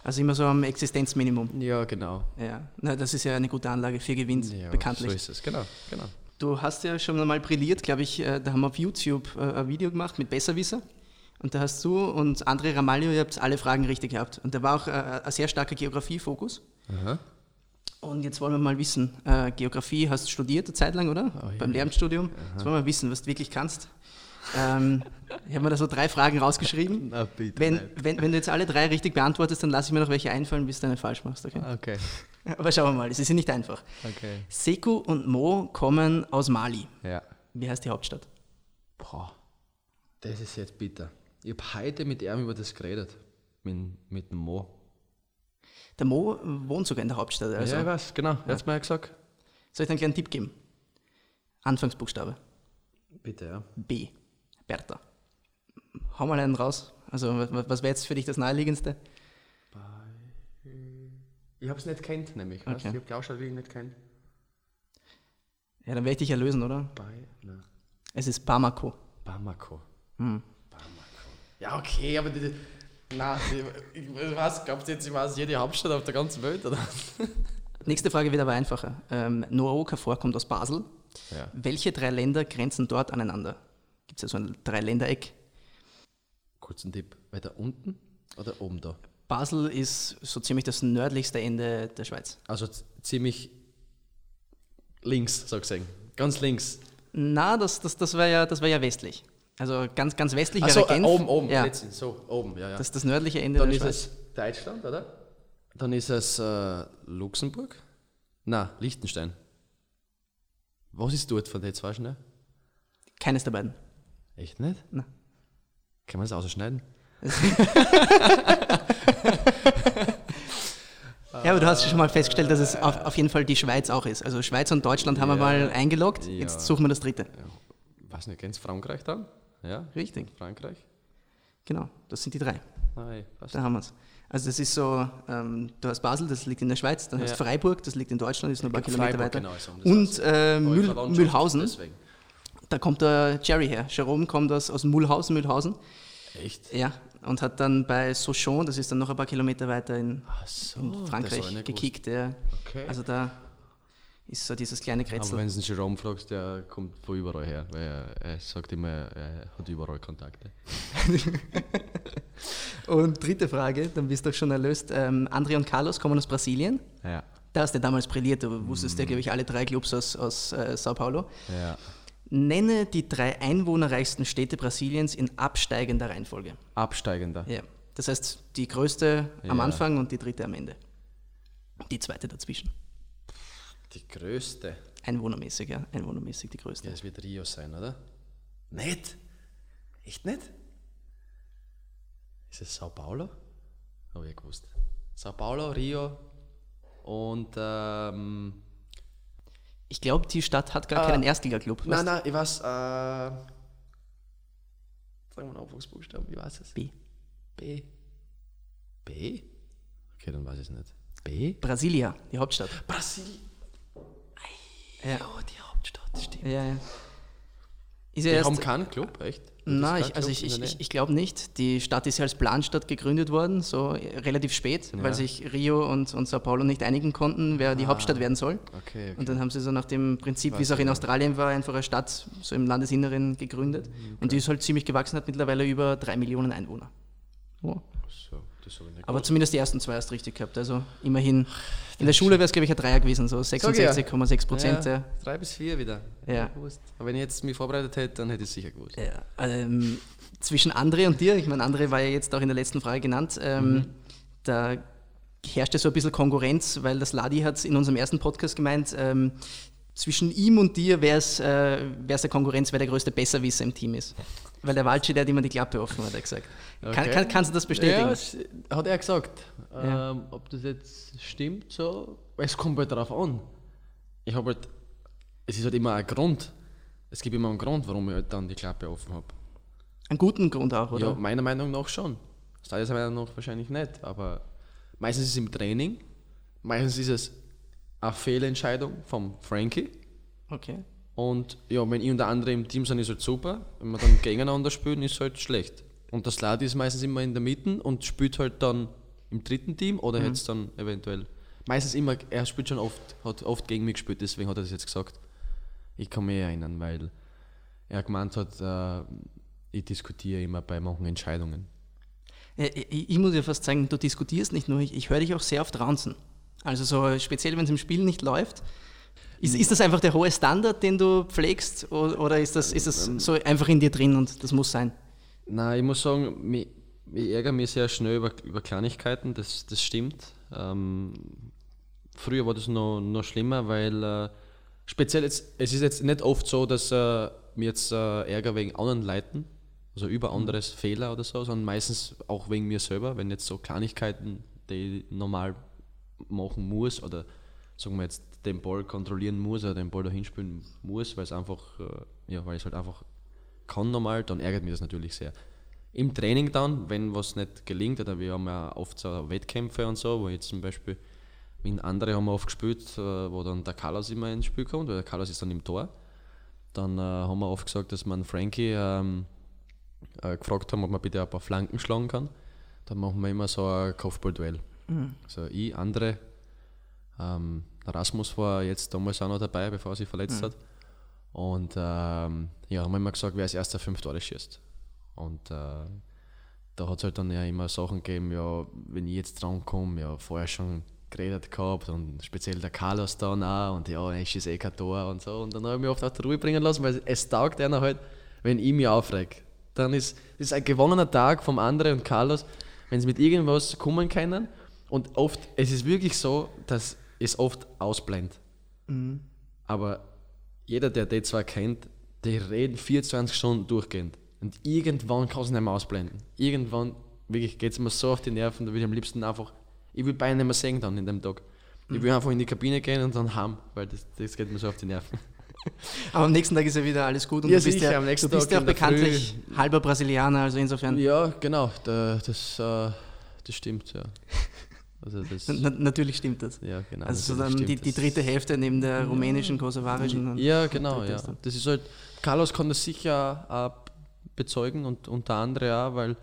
A: Also immer so am Existenzminimum.
B: Ja, genau.
A: Ja, Na, das ist ja eine gute Anlage für Gewinn, ja, bekanntlich.
B: So ist es, genau, genau.
A: Du hast ja schon einmal brilliert, glaube ich, äh, da haben wir auf YouTube äh, ein Video gemacht mit Besserwisser. Und da hast du und André Ramalho, ihr habt alle Fragen richtig gehabt. Und da war auch äh, ein sehr starker Geografiefokus. Aha. Und jetzt wollen wir mal wissen, Geografie hast du studiert eine Zeit lang, oder? Oh, ja. Beim Lehramtsstudium. Jetzt wollen wir mal wissen, was du wirklich kannst. Ähm, ich habe mir da so drei Fragen rausgeschrieben.
B: Na bitte.
A: Wenn, wenn, wenn du jetzt alle drei richtig beantwortest, dann lasse ich mir noch welche einfallen, bis du eine falsch machst. Okay?
B: Okay, (laughs)
A: Aber schauen wir mal, es ist ja nicht einfach.
B: okay.
A: Sekou und Mo kommen aus Mali.
B: Ja.
A: Wie heißt die Hauptstadt?
B: Boah, das ist jetzt bitter. Ich habe heute mit ihm über das geredet. Mit, mit dem Mo.
A: Der Mo wohnt sogar in der Hauptstadt. Also,
B: ja, ich weiß, genau. Er hat mir ja gesagt.
A: Soll ich dir einen kleinen Tipp geben? Anfangsbuchstabe.
B: Bitte, ja.
A: B. Bertha. Hau mal einen raus. Also, was wäre jetzt für dich das Naheliegendste?
B: Ich habe es nicht kennt, nämlich. weißt?
A: Okay.
B: Ich habe die Ausschau wirklich nicht kennt.
A: Ja, dann werde ich dich erlösen, oder?
B: Bei, na,
A: Es ist Bamako.
B: Bamako.
A: Hm.
B: Bamako. Ja, okay, aber die, na, ich, ich weiß, glaubst du jetzt, ich weiß jede Hauptstadt auf der ganzen Welt, oder? (laughs)
A: Nächste Frage wird aber einfacher. Ähm, Noah Okafor kommt aus Basel.
B: Ja.
A: Welche drei Länder grenzen dort aneinander? Gibt es ja so ein Dreiländereck?
B: Kurzen Tipp. Weiter unten oder oben da?
A: Basel ist so ziemlich das nördlichste Ende der Schweiz.
B: Also ziemlich links, so gesehen. Ganz links.
A: Na, das, das, das wäre ja, das wär ja westlich. Also ganz, ganz westlich
B: Achso,
A: wäre
B: äh,
A: Genf.
B: oben, oben.
A: Ja,
B: Letztens, so, oben, ja, ja.
A: das ist das nördliche Ende
B: Dann
A: der
B: ist
A: Schweiz.
B: es Deutschland, oder? Dann ist es äh, Luxemburg. Na, Liechtenstein. Was ist dort von den zwei schnell?
A: Keines der beiden.
B: Echt nicht?
A: Na.
B: Kann man das ausschneiden? (laughs) (laughs)
A: Ja, aber du hast schon mal festgestellt, dass es auf, auf jeden Fall die Schweiz auch ist. Also Schweiz und Deutschland haben wir
B: Ja.
A: mal eingeloggt.
B: Ja.
A: Jetzt suchen wir das dritte.
B: Ja. Weiß nicht, kennst du Frankreich dann? Ja,
A: Richtig,
B: Frankreich?
A: genau. Das sind die drei.
B: Nein.
A: Da haben wir es. Also das ist so, ähm, du hast Basel, das liegt in der Schweiz, dann hast du
B: Ja.
A: Freiburg, das liegt in Deutschland, ist nur ein paar Kilometer weiter.
B: genau, so, das
A: Und äh, Mühl, Mühlhausen,
B: Deswegen.
A: da kommt der Jerry her. Jerome kommt aus, aus Mulhausen, Mühlhausen.
B: Echt?
A: Ja, und hat dann bei Sochaux, das ist dann noch ein paar Kilometer weiter in,
B: so,
A: in Frankreich gekickt. Ja.
B: Okay.
A: Also da ist so dieses kleine
B: Aber
A: Kretzel.
B: wenn du den Jerome fragst, der kommt von überall her, weil er, er sagt immer, er hat überall Kontakte. (laughs)
A: Und dritte Frage, dann bist du doch schon erlöst. Ähm, André und Carlos kommen aus Brasilien.
B: Ja.
A: Da hast du damals brilliert, du wusstest ja,
B: Mm.
A: glaube ich, alle drei Clubs aus, aus äh, Sao Paulo.
B: ja.
A: Nenne die drei einwohnerreichsten Städte Brasiliens in absteigender Reihenfolge.
B: Absteigender.
A: Ja. Das heißt, die größte am
B: Ja.
A: Anfang und die dritte am Ende. Die zweite dazwischen.
B: Die größte.
A: Einwohnermäßig, ja. Einwohnermäßig die größte.
B: Ja, es wird Rio sein, oder? Nicht? Echt nicht? Ist es Sao Paulo? Habe ich gewusst. Sao Paulo, Rio und ähm,
A: Ich glaube, die Stadt hat gar
B: Ah.
A: keinen Erstliga-Club.
B: Nein, nein, ich weiß, äh, sagen wir einen Anfangsbuchstaben, ich weiß es.
A: B.
B: B. B? Okay, dann weiß ich es nicht. B?
A: Brasilia, die Hauptstadt.
B: Brasilien.
A: Ja,
B: Oh, die Hauptstadt, stimmt.
A: ja, ja. Ist ja
B: Die
A: erst,
B: haben keinen Club, echt?
A: Nein, ich, also ich, ich, ich, glaube nicht. Die Stadt ist ja als Planstadt gegründet worden, so relativ spät, weil sich Rio und, und Sao Paulo nicht einigen konnten, wer die Hauptstadt werden soll.
B: Okay, okay.
A: Und dann haben sie so nach dem Prinzip, wie es auch in Australien war, einfach eine Stadt so im Landesinneren gegründet. Und die ist halt ziemlich gewachsen, hat mittlerweile über drei Millionen Einwohner. Ja.
B: so, das habe ich nicht
A: Aber zumindest die ersten zwei hast du richtig gehabt. Also immerhin. In der Schule wäre es, glaube ich, ein Dreier gewusst, so
B: Sag ich ja.
A: 66,6 Prozent.
B: Ja,
A: Ja.
B: drei bis vier wieder.
A: Ja.
B: Aber wenn ich jetzt mich vorbereitet hätte, dann hätte ich es sicher gewusst.
A: Ja, ähm, zwischen André und dir, ich meine, André war ja jetzt auch in der letzten Frage genannt, ähm,
B: Mhm.
A: da herrschte so ein bisschen Konkurrenz, weil das Ladi hat in unserem ersten Podcast gemeint, ähm, zwischen ihm und dir wäre es äh, wär's eine Konkurrenz, wer der größte Besserwisser im Team ist. Weil der Walci, der hat immer die Klappe offen, hat er gesagt. Kann,
B: Okay.
A: kann, kannst du das bestätigen?
B: Ja, hat er gesagt.
A: Ja.
B: Ähm, ob das jetzt stimmt, so. Es kommt halt darauf an. Ich habe halt. Es ist halt immer ein Grund. Es gibt immer einen Grund, warum ich halt dann die Klappe offen habe.
A: Einen guten Grund auch, oder?
B: Ja, meiner Meinung nach schon. Stadions Meinung nach wahrscheinlich nicht, aber meistens ist es im Training. Meistens ist es eine Fehlentscheidung vom Frankie.
A: Okay.
B: Und ja, wenn ich und der andere im Team sind, ist halt super. Wenn wir dann gegeneinander spielen, ist halt schlecht. Und das Ladi ist meistens immer in der Mitte und spielt halt dann im dritten Team oder hätte es dann eventuell. Meistens immer, er spielt schon oft, hat oft gegen mich gespielt, deswegen hat er das jetzt gesagt. Ich kann mich erinnern, weil er gemeint hat, äh, ich diskutiere immer bei manchen Entscheidungen.
A: Ja, Ich, ich muss ja fast sagen, du diskutierst nicht nur, ich, ich höre dich auch sehr oft ranzen. Also so speziell, wenn es im Spiel nicht läuft, Ist, ist das einfach der hohe Standard, den du pflegst, oder ist das, ist das so einfach in dir drin und das muss sein?
B: Nein, ich muss sagen, mich, ich ärgere mich sehr schnell über, über Kleinigkeiten, das, das stimmt. Ähm, früher war das noch, noch schlimmer, weil äh, speziell jetzt, es ist jetzt nicht oft so, dass äh, mir jetzt äh, Ärger wegen anderen Leuten, also über mhm. anderes mhm. Fehler oder so, sondern meistens auch wegen mir selber, wenn jetzt so Kleinigkeiten, die ich normal machen muss oder sagen wir jetzt den Ball kontrollieren muss oder den Ball dahin spielen muss, weil es einfach, äh, ja, weil es halt einfach kann normal, dann ärgert mich das natürlich sehr. Im Training dann, wenn was nicht gelingt, oder wir haben ja oft so Wettkämpfe und so, wo jetzt zum Beispiel in andere haben wir oft gespielt, äh, wo dann der Carlos immer ins Spiel kommt, weil der Carlos ist dann im Tor. Dann äh, haben wir oft gesagt, dass man Frankie ähm, äh, gefragt haben, ob man bitte ein paar Flanken schlagen kann. Dann machen wir immer so ein Kopfballduell. Mhm. Also ich, andere, ähm, Rasmus war jetzt damals auch noch dabei, bevor er sich verletzt mhm. hat. Und ähm, ja, haben wir immer gesagt, wer als erster fünf Tore schießt. Und äh, da hat es halt dann ja immer Sachen gegeben, ja, wenn ich jetzt drankomme, ja, vorher schon geredet gehabt und speziell der Carlos dann auch und ja, ich ist eh kein Tor und so. Und dann habe ich mich oft auf die Ruhe bringen lassen, weil es taugt einer halt, wenn ich mich aufreg. Dann ist es ein gewonnener Tag vom anderen und Carlos, wenn sie mit irgendwas kommen können. Und oft, es ist wirklich so, dass es oft ausblendet. Mhm. Aber jeder, der die zwei kennt, die reden 24 Stunden durchgehend. Und irgendwann kann es nicht mehr ausblenden. Irgendwann wirklich geht es mir so auf die Nerven, da würde ich am liebsten einfach, ich will beinahe nicht mehr sehen dann in dem Tag. Ich will einfach in die Kabine gehen und dann heim, weil das, das geht mir so auf die Nerven. (laughs)
A: Aber am nächsten Tag ist ja wieder alles gut und ja, du bist sicher, ja, am nächsten du bist ja auch bekanntlich halber Brasilianer, also insofern.
B: Ja, genau, da, das, äh, das stimmt, ja. (laughs)
A: Also das Na, natürlich stimmt das.
B: Ja, genau.
A: Also so dann die, die dritte Hälfte neben der rumänischen, kosovarischen.
B: Ja, genau, ja. Das ist halt, Carlos kann das sicher auch bezeugen und unter anderem auch, weil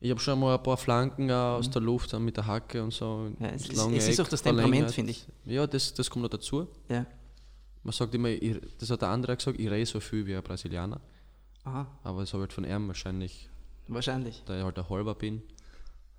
B: ich habe schon mal ein paar Flanken aus mhm. der Luft mit der Hacke und so.
A: Ja, es, ist, es ist auch das Temperament, finde ich.
B: Ja, das, das kommt noch dazu.
A: Ja.
B: Man sagt immer, ich, das hat der andere gesagt, ich rede so viel wie ein Brasilianer. Aha. Aber das habe ich halt von ihm wahrscheinlich.
A: Wahrscheinlich.
B: Da ich halt ein halber bin.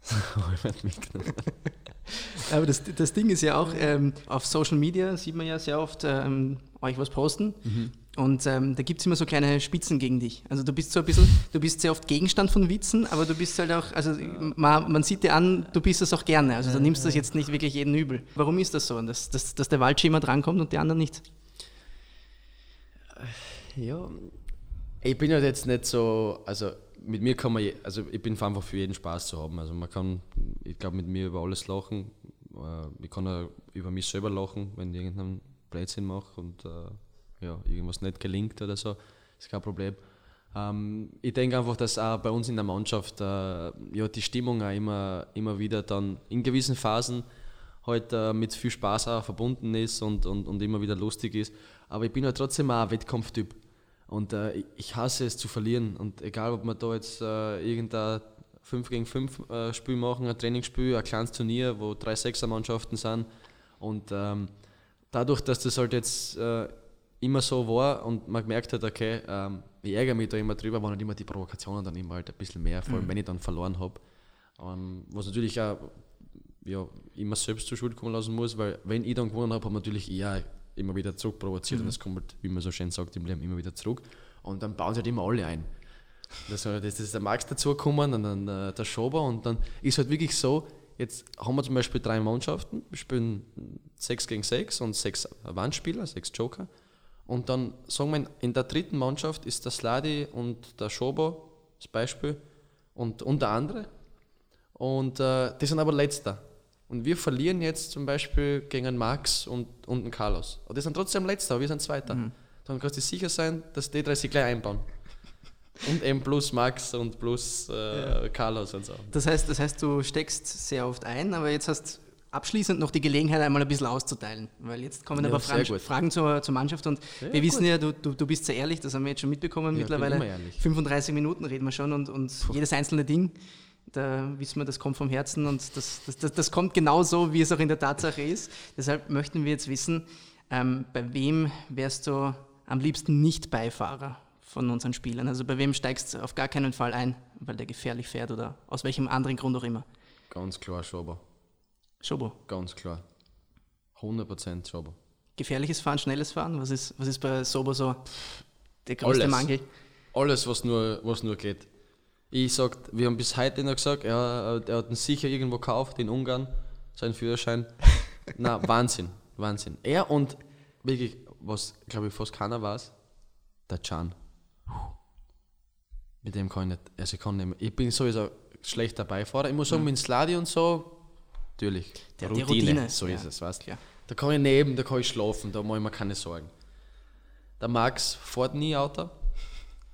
B: (laughs)
A: Aber das, das Ding ist ja auch, ähm, auf Social Media sieht man ja sehr oft ähm, euch was posten. Mhm. Und ähm, da gibt es immer so kleine Spitzen gegen dich. Also du bist so ein bisschen, du bist sehr oft Gegenstand von Witzen, aber du bist halt auch, also man, man sieht dir an, du bist das auch gerne. Also du nimmst das jetzt nicht wirklich jeden übel. Warum ist das so, dass, dass, dass der Waldschimmer drankommt und die anderen nicht?
B: Ja, ich bin halt jetzt nicht so, also mit mir kann man, also ich bin einfach für jeden Spaß zu haben. Also man kann, ich glaube, mit mir über alles lachen. Äh, ich kann auch über mich selber lachen, wenn ich irgendeinen Blödsinn mache und äh, ja, irgendwas nicht gelingt oder so, ist kein Problem. Ähm, ich denke einfach, dass auch bei uns in der Mannschaft äh, ja, die Stimmung auch immer, immer wieder dann in gewissen Phasen halt äh, mit viel Spaß auch verbunden ist und, und, und immer wieder lustig ist. Aber ich bin halt trotzdem auch ein Wettkampftyp. Und äh, ich hasse es zu verlieren. Und egal, ob wir da jetzt äh, irgendein 5 gegen 5 äh, Spiel machen, ein Trainingsspiel, ein kleines Turnier, wo drei Sechsermannschaften sind. Und ähm, dadurch, dass das halt jetzt äh, immer so war und man gemerkt hat, okay, ähm, ich ärgere mich da immer drüber, waren halt immer die Provokationen dann immer halt ein bisschen mehr, vor allem mhm. wenn ich dann verloren habe. Ähm, was natürlich auch ja, immer selbst zur Schuld kommen lassen muss, weil wenn ich dann gewonnen habe, habe natürlich eher immer wieder zurückprovoziert mhm. und es kommt halt, wie man so schön sagt, im Leben immer wieder zurück. Und dann bauen sie halt immer alle ein. Das, das ist der Max dazugekommen und dann äh, der Schober und dann ist halt wirklich so, jetzt haben wir zum Beispiel drei Mannschaften, wir spielen 6 gegen 6 und sechs Wandspieler, sechs Joker. Und dann sagen wir, in der dritten Mannschaft ist der Sladi und der Schober das Beispiel und, und der andere. Und äh, die sind aber letzter. Und wir verlieren jetzt zum Beispiel gegen einen Max und, und einen Carlos. Und die sind trotzdem letzter, aber wir sind Zweiter. Mhm. Dann kannst du sicher sein, dass die drei sich gleich einbauen. Und eben plus Max und plus äh, ja. Carlos und so.
A: Das heißt, das heißt, du steckst sehr oft ein, aber jetzt hast abschließend noch die Gelegenheit, einmal ein bisschen auszuteilen. Weil jetzt kommen ja, aber Fragen, Fragen zur, zur, Mannschaft und ja, wir wissen gut. ja, du, du, du, bist sehr ehrlich, das haben wir jetzt schon mitbekommen. Ja, Mittlerweile 35 Minuten reden wir schon und, und jedes einzelne Ding da wissen wir, das kommt vom Herzen und das, das, das, das kommt genau so, wie es auch in der Tatsache ist. Deshalb möchten wir jetzt wissen, ähm, bei wem wärst du am liebsten nicht Beifahrer von unseren Spielern? Also bei wem steigst du auf gar keinen Fall ein, weil der gefährlich fährt oder aus welchem anderen Grund auch immer?
B: Ganz klar Schober.
A: Schobo?
B: Ganz klar. 100% Schober.
A: Gefährliches Fahren, schnelles Fahren? Was ist, was ist bei Sobo so der größte
B: Alles.
A: Mangel?
B: Alles, was nur, was nur geht. Ich sag, wir haben bis heute noch gesagt, ja, er hat ihn sicher irgendwo gekauft in Ungarn, seinen Führerschein. (laughs) Na, Wahnsinn, Wahnsinn. Er und wirklich, was glaube ich fast keiner weiß, der Can. Mit dem kann ich nicht, also ich kann nicht mehr. Ich bin sowieso schlechter Beifahrer. Ich muss sagen, mit Sladi und so, natürlich.
A: Der- die Routine,
B: so
A: ja,
B: ist es, weißt
A: klar.
B: Da kann ich neben, da kann ich schlafen, da mache ich mir keine Sorgen. Der Max fährt nie Auto.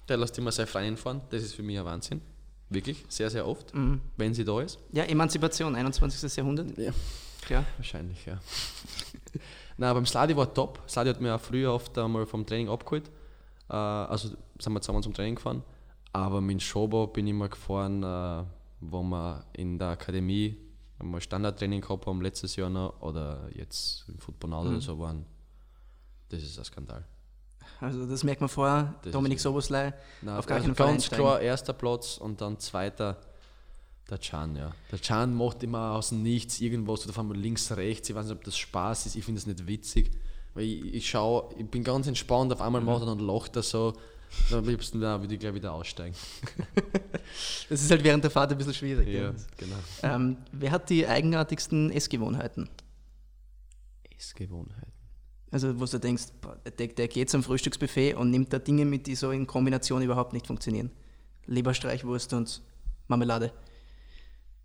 B: Der lässt immer seine Freundin fahren. Das ist für mich ein Wahnsinn. Wirklich, sehr, sehr oft,
A: Mhm.
B: wenn sie da ist.
A: Ja, Emanzipation, 21. Jahrhundert.
B: Ja.
A: Klar.
B: Wahrscheinlich, ja. (laughs) Na, beim Sladi war top. Sladi hat mir auch früher oft einmal vom Training abgeholt. Äh, also sind wir zusammen zum Training gefahren. Aber mit Schobo bin ich mal gefahren, äh, wo wir in der Akademie einmal Standardtraining gehabt haben, letztes Jahr noch, oder jetzt im Football Now oder so waren. Das ist ein Skandal.
A: Also das merkt man vorher,
B: Das
A: Dominik
B: Nein,
A: auf gar
B: also
A: keinen Fall
B: ganz
A: einsteigen.
B: klar erster Platz und dann zweiter der Can, ja. Der Can macht immer aus dem Nichts irgendwas oder auf einmal links, rechts. Ich weiß nicht, ob das Spaß ist, ich finde das nicht witzig. Weil ich, ich schaue, ich bin ganz entspannt, auf einmal macht er dann lacht er so. Dann am liebsten würde ich gleich wieder aussteigen. (laughs)
A: Das ist halt während der Fahrt ein bisschen schwierig. Ja.
B: genau.
A: Ähm, wer hat die eigenartigsten Essgewohnheiten?
B: Essgewohnheit.
A: Also wo du denkst, der, der geht zum Frühstücksbuffet und nimmt da Dinge mit, die so in Kombination überhaupt nicht funktionieren. Leberstreichwurst und Marmelade.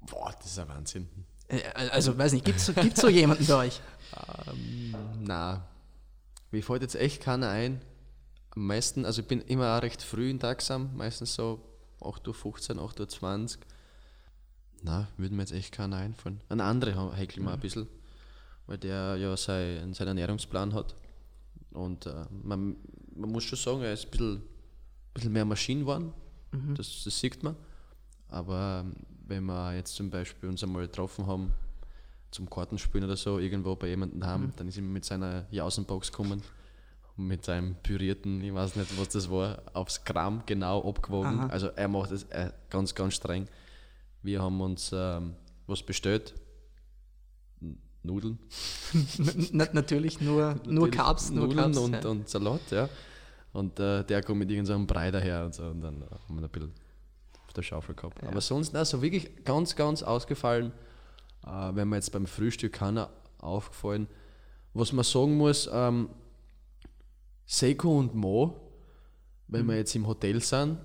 B: Boah, das ist ein Wahnsinn.
A: Äh, Also weiß nicht, gibt es gibt's so jemanden bei euch? (laughs)
B: Na, mir fällt jetzt echt keiner ein. Am meisten, also ich bin immer auch recht früh in Tagsam, meistens so 8.15 Uhr, 8.20 Uhr. Na, würde mir jetzt echt keiner einfallen. Ein anderer häkel mir ein bisschen, weil der ja sein, seinen Ernährungsplan hat. Und äh, man, man muss schon sagen, er ist ein bisschen, bisschen mehr Maschinen geworden. Das, das sieht man. Aber ähm, wenn wir jetzt zum Beispiel uns einmal getroffen haben, zum Kartenspielen oder so, irgendwo bei jemandem haben, dann ist er mit seiner Jausenbox gekommen mit seinem pürierten, ich weiß nicht, was das war, aufs Gramm genau abgewogen.
A: Aha.
B: Also er macht das äh, ganz, ganz streng. Wir haben uns ähm, was bestellt. Nudeln. (laughs)
A: Natürlich nur, (laughs) nur
B: Natürlich
A: Carbs, nur
B: Nudeln
A: Carbs.
B: und,
A: ja.
B: und Salat, ja. Und äh, der kommt mit irgendeinem Brei daher und so. Und dann äh, haben wir ein bisschen auf der Schaufel gehabt. Aber sonst, also wirklich ganz, ganz ausgefallen. Äh, wenn mir jetzt beim Frühstück keiner aufgefallen. Was man sagen muss, ähm, Seiko und Mo, wenn
A: Mhm.
B: wir jetzt im Hotel sind,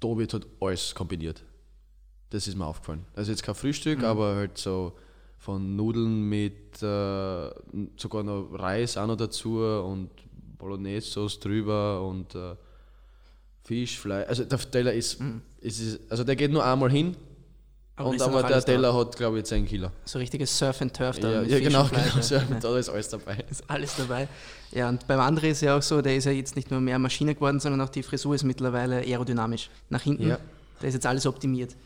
B: da wird halt alles kombiniert. Das ist mir aufgefallen. Also jetzt kein Frühstück,
A: Mhm.
B: aber halt so von Nudeln mit äh, sogar noch Reis auch noch dazu und Bolognese-Sauce drüber und äh, Fisch, Fleisch. Also der Teller ist, ist, ist also der geht nur einmal hin.
A: Aber
B: und aber der Teller hat glaube ich 10 Kilo.
A: So richtiges Surf and Turf da
B: Ja, ja genau, genau
A: ja.
B: so, da ist alles dabei. (laughs)
A: Ist alles dabei. Ja, und beim André ist ja auch so, der ist ja jetzt nicht nur mehr Maschine geworden, sondern auch die Frisur ist mittlerweile aerodynamisch. Nach hinten,
B: Ja.
A: Da ist jetzt alles optimiert.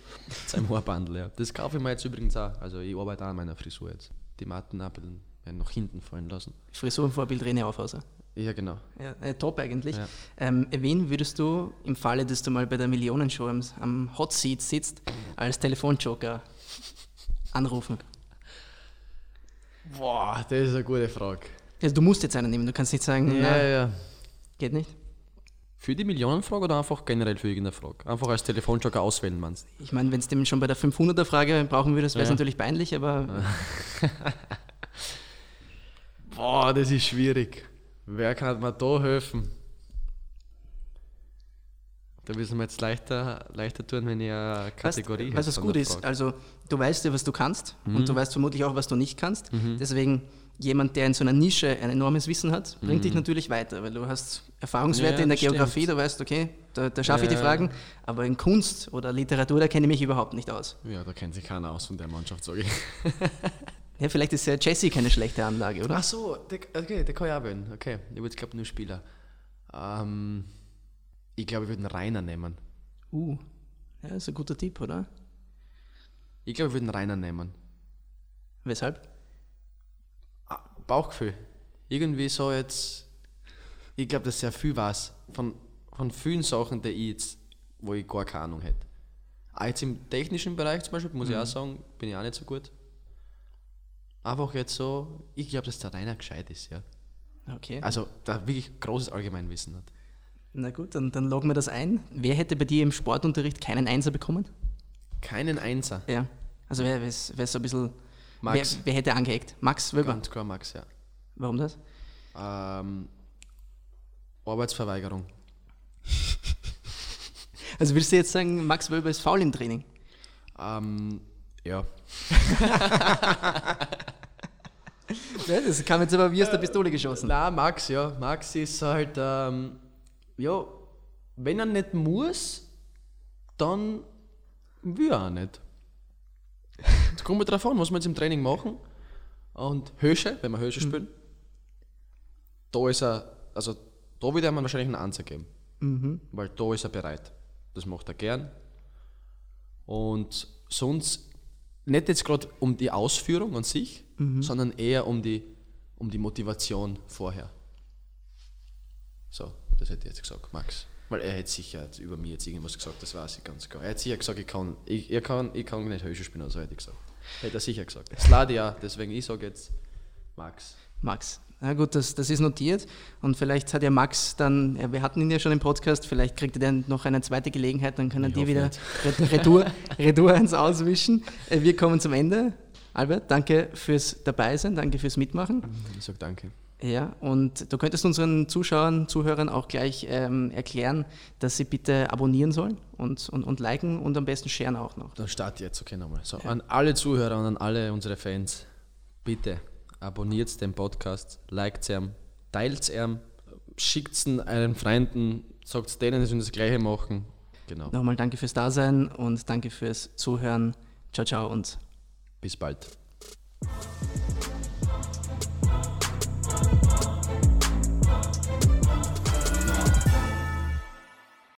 B: Sein Haarbandel, ja. Das kaufe ich mir jetzt übrigens auch. Also ich arbeite auch an meiner Frisur jetzt. Die Matten bisschen werden nach hinten fallen lassen.
A: Frisurenvorbild René Aufhauser.
B: Ja, genau.
A: Ja, äh, top eigentlich.
B: Ja.
A: Ähm, wen würdest du im Falle, dass du mal bei der Millionenshow am, am Hot Seat sitzt, als Telefonjoker anrufen?
B: Boah, das ist eine gute Frage.
A: Also du musst jetzt einen nehmen, du kannst nicht sagen,
B: Ja,
A: nein,
B: ja.
A: geht nicht.
B: Für die Millionenfrage oder einfach generell für irgendeine Frage? Einfach als Telefonjoker auswählen, meinst du?
A: Ich meine, wenn es dem schon bei der 500er-Frage brauchen würdest, wäre es
B: Ja.
A: natürlich peinlich, aber (laughs)
B: Boah, das ist schwierig. Wer kann mir da helfen? Da müssen wir jetzt leichter, leichter tun, wenn ich eine
A: weißt,
B: Kategorie
A: weißt, was
B: hätte von
A: gut ist? Also du weißt ja, was du kannst
B: Mhm.
A: und du weißt vermutlich auch, was du nicht kannst. Deswegen jemand, der in so einer Nische ein enormes Wissen hat, bringt dich natürlich weiter, weil du hast Erfahrungswerte
B: Mhm. Ja,
A: in der
B: stimmt.
A: Geografie, du weißt, okay, da, da schaffe ich die
B: Ja.
A: Fragen, aber in Kunst oder Literatur, da kenne ich mich überhaupt nicht aus.
B: Ja, da kennt sich keiner aus von der Mannschaft, sage ich. (laughs)
A: Ja, vielleicht ist ja Jesse keine schlechte Anlage, oder?
B: Ach so, der, okay, der kann ich auch wählen. Okay, ich würde, glaube nur Spieler. Ähm, ich glaube, ich würde einen Rainer nehmen.
A: Uh, ja, ist ein guter Tipp, oder?
B: Ich glaube, ich würde einen Rainer nehmen.
A: Weshalb?
B: Bauchgefühl. Irgendwie so jetzt. Ich glaube, dass sehr viel was von, von vielen Sachen, die ich jetzt, wo ich gar keine Ahnung hätte. Auch jetzt im technischen Bereich zum Beispiel, muss ich auch sagen, bin ich auch nicht so gut. Einfach jetzt so, ich glaube, dass der Rainer gescheit ist, ja.
A: Okay.
B: Also da wirklich großes Allgemeinwissen hat.
A: Na gut, dann, dann loggen wir das ein. Wer hätte bei dir im Sportunterricht keinen Einser bekommen?
B: Keinen Einser.
A: Ja. Also wer, wer, wer ist so ein bisschen.
B: Max.
A: Wer, wer hätte angeeckt? Max Wöber.
B: Ganz klar Max, ja.
A: Warum das?
B: Ähm, Arbeitsverweigerung. (laughs)
A: Also willst du jetzt sagen, Max Wöber ist faul im Training?
B: Ähm, ja. (laughs)
A: Ja, das kam jetzt aber wie aus der Pistole geschossen.
B: Na, Max, ja. Max ist halt, ähm, ja, wenn er nicht muss, dann will er auch nicht. Es kommt drauf an, was wir jetzt im Training machen. Und Hösche, wenn wir Hösche spielen, da ist er, also da wird er mir wahrscheinlich einen Ansatz geben. Weil da ist er bereit. Das macht er gern. Und sonst nicht jetzt gerade um die Ausführung an sich, sondern eher um die, um die Motivation vorher. So, das hätte ich jetzt gesagt, Max. Weil er hätte sicher über mich jetzt irgendwas gesagt, das weiß ich ganz klar. Er hat sicher gesagt, ich kann, ich, ich kann, ich kann nicht Hösche spielen, also hätte ich gesagt. Hätte er sicher gesagt. Sladi ja, deswegen ich sage jetzt Max.
A: Max. Na gut, das, das ist notiert. Und vielleicht hat ja Max dann, ja, wir hatten ihn ja schon im Podcast, vielleicht kriegt er dann noch eine zweite Gelegenheit, dann können
B: Ich
A: die wieder
B: nicht.
A: Re- Retour, (laughs) Retour eins auswischen. Äh, Wir kommen zum Ende. Albert, danke fürs Dabeisein, danke fürs Mitmachen.
B: Ich sage danke.
A: Ja, und du könntest unseren Zuschauern, Zuhörern auch gleich ähm, erklären, dass sie bitte abonnieren sollen und, und, und liken und am besten sharen auch noch.
B: Dann starte ich jetzt, okay, nochmal. So, an alle Zuhörer und an alle unsere Fans, bitte abonniert den Podcast, liked ihn, teilt ihn, schickt ihn einen Freunden, sagt denen, dass sie das Gleiche machen. Genau.
A: Nochmal danke fürs Dasein und danke fürs Zuhören. Ciao, ciao und
B: Bis bald.